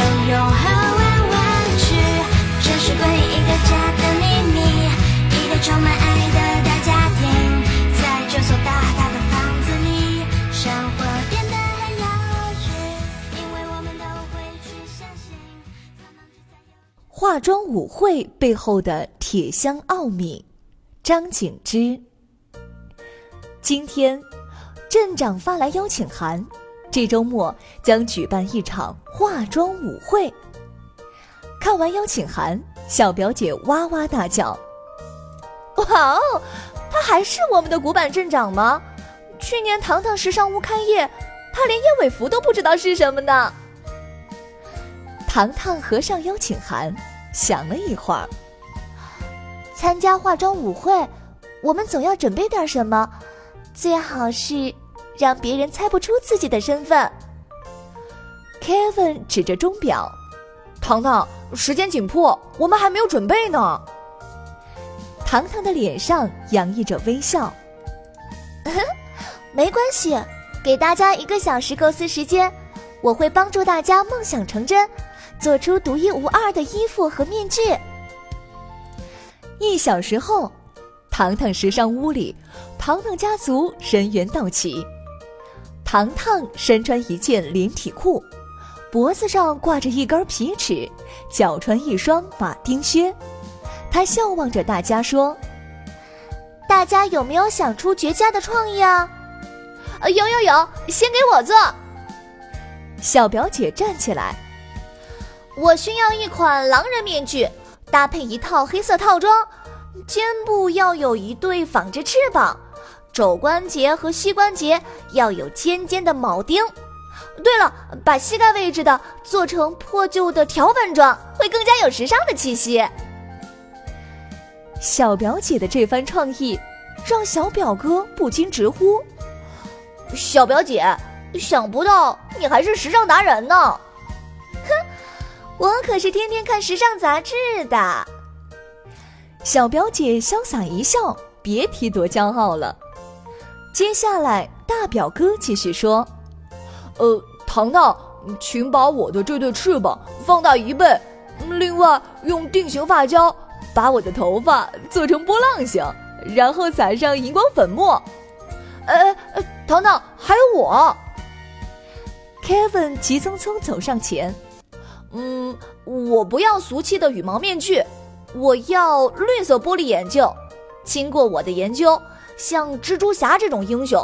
永和玩玩具，这是关于一个家的秘密，一个充满爱的大家庭，在这所大大的房子里，生活变得很有趣，因为我们都会去相信。化妆舞会背后的铁箱奥秘，张景之。今天，镇长发来邀请函。这周末将举办一场化妆舞会。看完邀请函，小表姐哇哇大叫：“哇哦，他还是我们的古板镇长吗？去年糖糖时尚屋开业，他连燕尾服都不知道是什么呢。”糖糖合上邀请函，想了一会儿：“参加化妆舞会，我们总要准备点什么，最好是……”让别人猜不出自己的身份。Kevin 指着钟表：“糖糖，时间紧迫，我们还没有准备呢。”糖糖的脸上洋溢着微笑：“ 没关系，给大家一个小时构思时间，我会帮助大家梦想成真，做出独一无二的衣服和面具。”一小时后，糖糖时尚屋里，糖糖家族人员到齐。糖糖身穿一件连体裤，脖子上挂着一根皮尺，脚穿一双马丁靴。他笑望着大家说：“大家有没有想出绝佳的创意啊？”“有有有，先给我做。”小表姐站起来：“我需要一款狼人面具，搭配一套黑色套装，肩部要有一对仿制翅膀。”肘关节和膝关节要有尖尖的铆钉。对了，把膝盖位置的做成破旧的条纹状，会更加有时尚的气息。小表姐的这番创意，让小表哥不禁直呼：“小表姐，想不到你还是时尚达人呢！”哼，我可是天天看时尚杂志的。小表姐潇洒一笑，别提多骄傲了。接下来，大表哥继续说：“呃，糖糖，请把我的这对翅膀放大一倍，另外用定型发胶把我的头发做成波浪形，然后撒上荧光粉末。”呃，糖糖，还有我。Kevin 急匆匆走上前：“嗯，我不要俗气的羽毛面具，我要绿色玻璃眼镜。经过我的研究。”像蜘蛛侠这种英雄，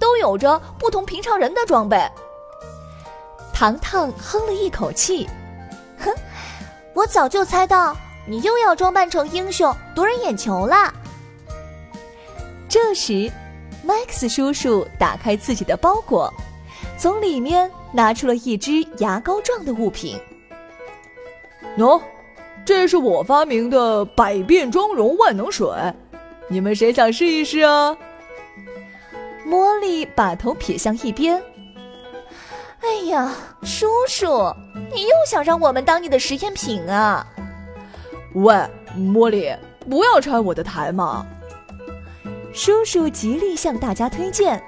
都有着不同平常人的装备。糖糖哼了一口气，哼，我早就猜到你又要装扮成英雄夺人眼球了。这时，Max 叔叔打开自己的包裹，从里面拿出了一支牙膏状的物品。喏，这是我发明的百变妆容万能水。你们谁想试一试啊？茉莉把头撇向一边。哎呀，叔叔，你又想让我们当你的实验品啊？喂，茉莉，不要拆我的台嘛！叔叔极力向大家推荐，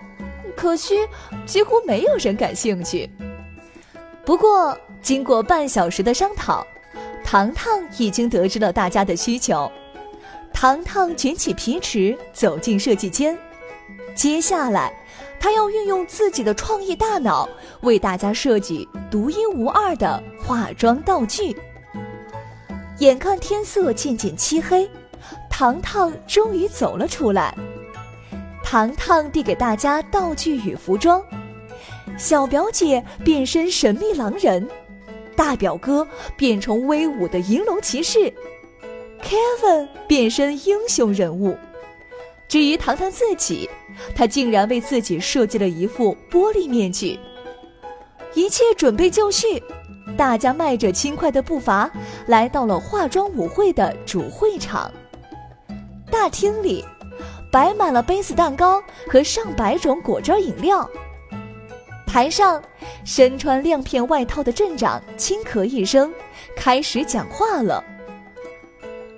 可惜几乎没有人感兴趣。不过，经过半小时的商讨，糖糖已经得知了大家的需求。糖糖卷起皮尺，走进设计间。接下来，他要运用自己的创意大脑，为大家设计独一无二的化妆道具。眼看天色渐渐漆黑，糖糖终于走了出来。糖糖递给大家道具与服装：小表姐变身神秘狼人，大表哥变成威武的银龙骑士。Kevin 变身英雄人物，至于糖糖自己，他竟然为自己设计了一副玻璃面具。一切准备就绪，大家迈着轻快的步伐来到了化妆舞会的主会场。大厅里摆满了杯子蛋糕和上百种果汁饮料。台上，身穿亮片外套的镇长轻咳一声，开始讲话了：“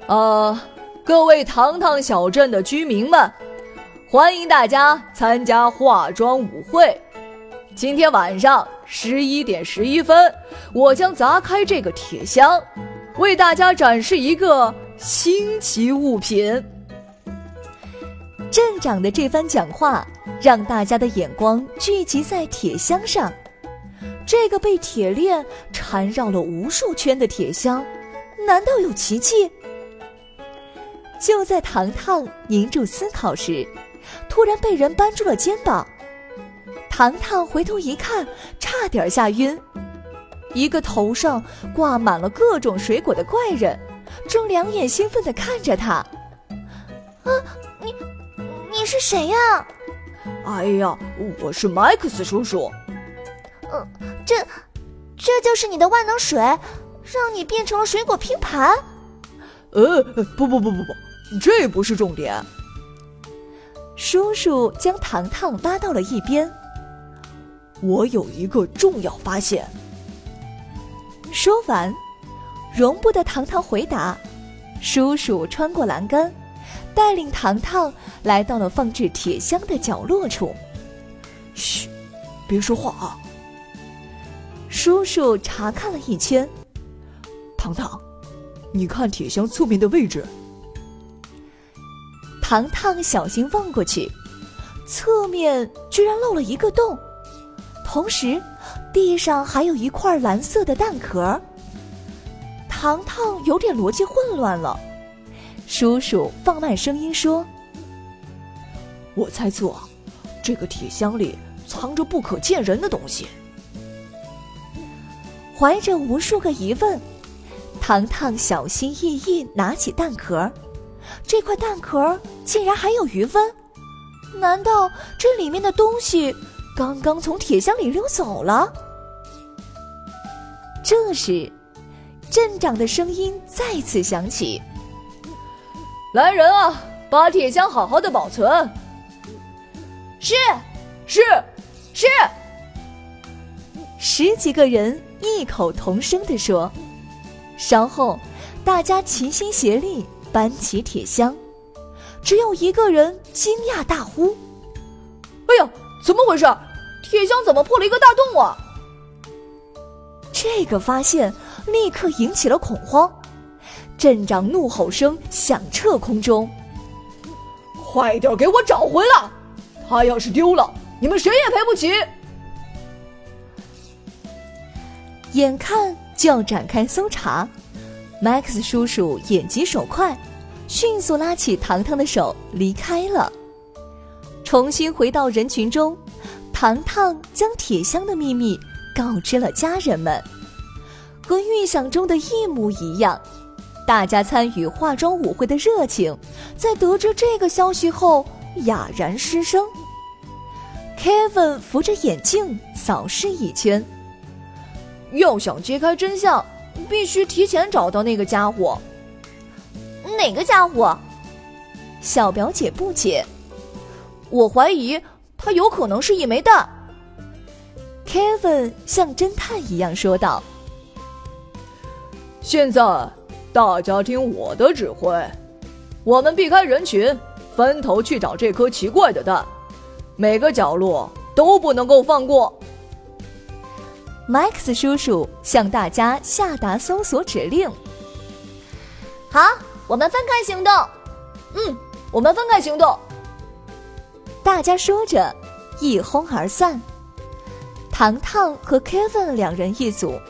呃，各位糖糖小镇的居民们，欢迎大家参加化妆舞会。今天晚上十一点十一分，我将砸开这个铁箱，为大家展示一个新奇物品。”镇长的这番讲话让大家的眼光聚集在铁箱上。这个被铁链缠绕了无数圈的铁箱，难道有奇迹？就在糖糖凝住思考时，突然被人扳住了肩膀。糖糖回头一看，差点吓晕。一个头上挂满了各种水果的怪人，正两眼兴奋地看着他。啊，你！你是谁呀？哎呀，我是麦克斯叔叔。呃，这，这就是你的万能水，让你变成了水果拼盘。呃，不不不不不，这不是重点。叔叔将糖糖拉到了一边。我有一个重要发现。说完，容不得糖糖回答。叔叔穿过栏杆。带领糖糖来到了放置铁箱的角落处。嘘，别说话啊！叔叔查看了一圈。糖糖，你看铁箱侧面的位置。糖糖小心望过去，侧面居然漏了一个洞，同时地上还有一块蓝色的蛋壳。糖糖有点逻辑混乱了。叔叔放慢声音说：“我猜测，这个铁箱里藏着不可见人的东西。”怀着无数个疑问，糖糖小心翼翼拿起蛋壳，这块蛋壳竟然还有余温，难道这里面的东西刚刚从铁箱里溜走了？这时，镇长的声音再次响起。来人啊，把铁箱好好的保存。是，是，是。十几个人异口同声的说。稍后，大家齐心协力搬起铁箱，只有一个人惊讶大呼：“哎呀，怎么回事？铁箱怎么破了一个大洞啊？”这个发现立刻引起了恐慌。镇长怒吼声响彻空中：“快点给我找回来！他要是丢了，你们谁也赔不起！”眼看就要展开搜查，Max 叔叔眼疾手快，迅速拉起糖糖的手离开了。重新回到人群中，糖糖将铁箱的秘密告知了家人们，和预想中的一模一样。大家参与化妆舞会的热情，在得知这个消息后哑然失声。Kevin 扶着眼镜扫视一圈，要想揭开真相，必须提前找到那个家伙。哪个家伙？小表姐不解。我怀疑他有可能是一枚蛋。Kevin 像侦探一样说道。现在。大家听我的指挥，我们避开人群，分头去找这颗奇怪的蛋，每个角落都不能够放过。Max 叔叔向大家下达搜索指令。好，我们分开行动。嗯，我们分开行动。大家说着，一哄而散。糖糖和 Kevin 两人一组，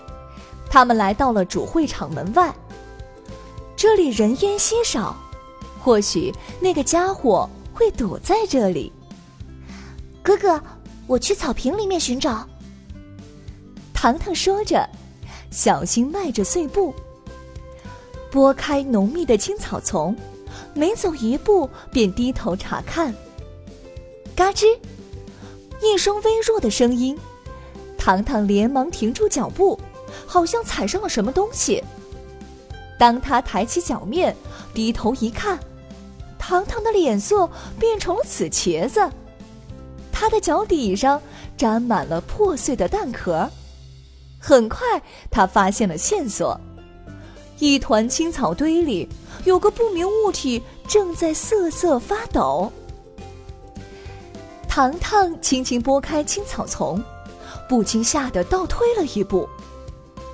他们来到了主会场门外。这里人烟稀少，或许那个家伙会躲在这里。哥哥，我去草坪里面寻找。糖糖说着，小心迈着碎步，拨开浓密的青草丛，每走一步便低头查看。嘎吱，一声微弱的声音，糖糖连忙停住脚步，好像踩上了什么东西。当他抬起脚面，低头一看，糖糖的脸色变成了紫茄子，他的脚底上沾满了破碎的蛋壳。很快，他发现了线索：一团青草堆里有个不明物体正在瑟瑟发抖。糖糖轻轻拨开青草丛，不禁吓得倒退了一步。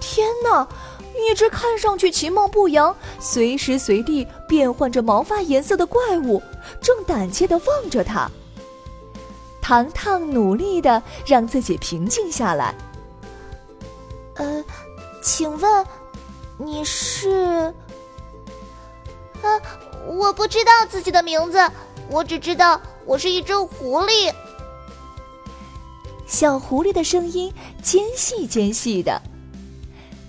天哪！一只看上去其貌不扬、随时随地变换着毛发颜色的怪物，正胆怯地望着他。糖糖努力的让自己平静下来。呃，请问，你是？啊，我不知道自己的名字，我只知道我是一只狐狸。小狐狸的声音尖细尖细的。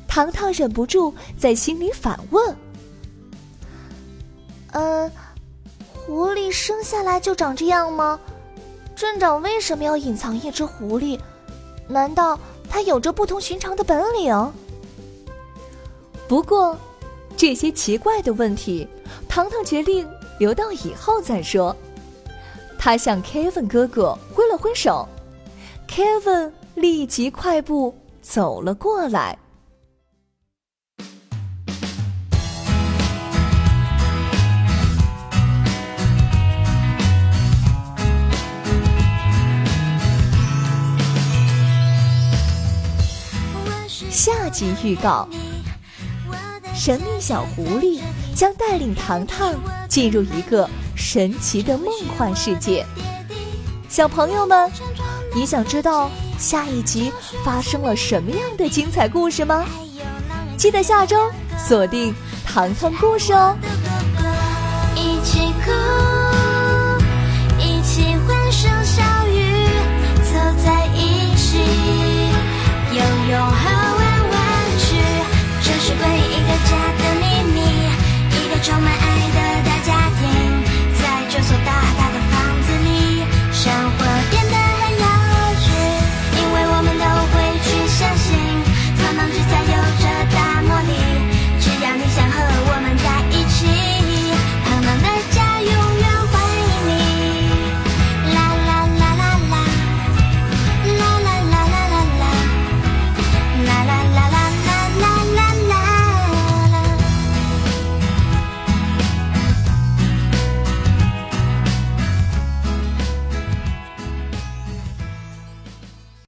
糖糖忍不住在心里反问：“呃，狐狸生下来就长这样吗？镇长为什么要隐藏一只狐狸？难道他有着不同寻常的本领？”不过，这些奇怪的问题，糖糖决定留到以后再说。他向 Kevin 哥哥挥了挥手，Kevin 立即快步走了过来。下集预告：神秘小狐狸将带领糖糖进入一个神奇的梦幻世界。小朋友们，你想知道下一集发生了什么样的精彩故事吗？记得下周锁定糖糖故事哦。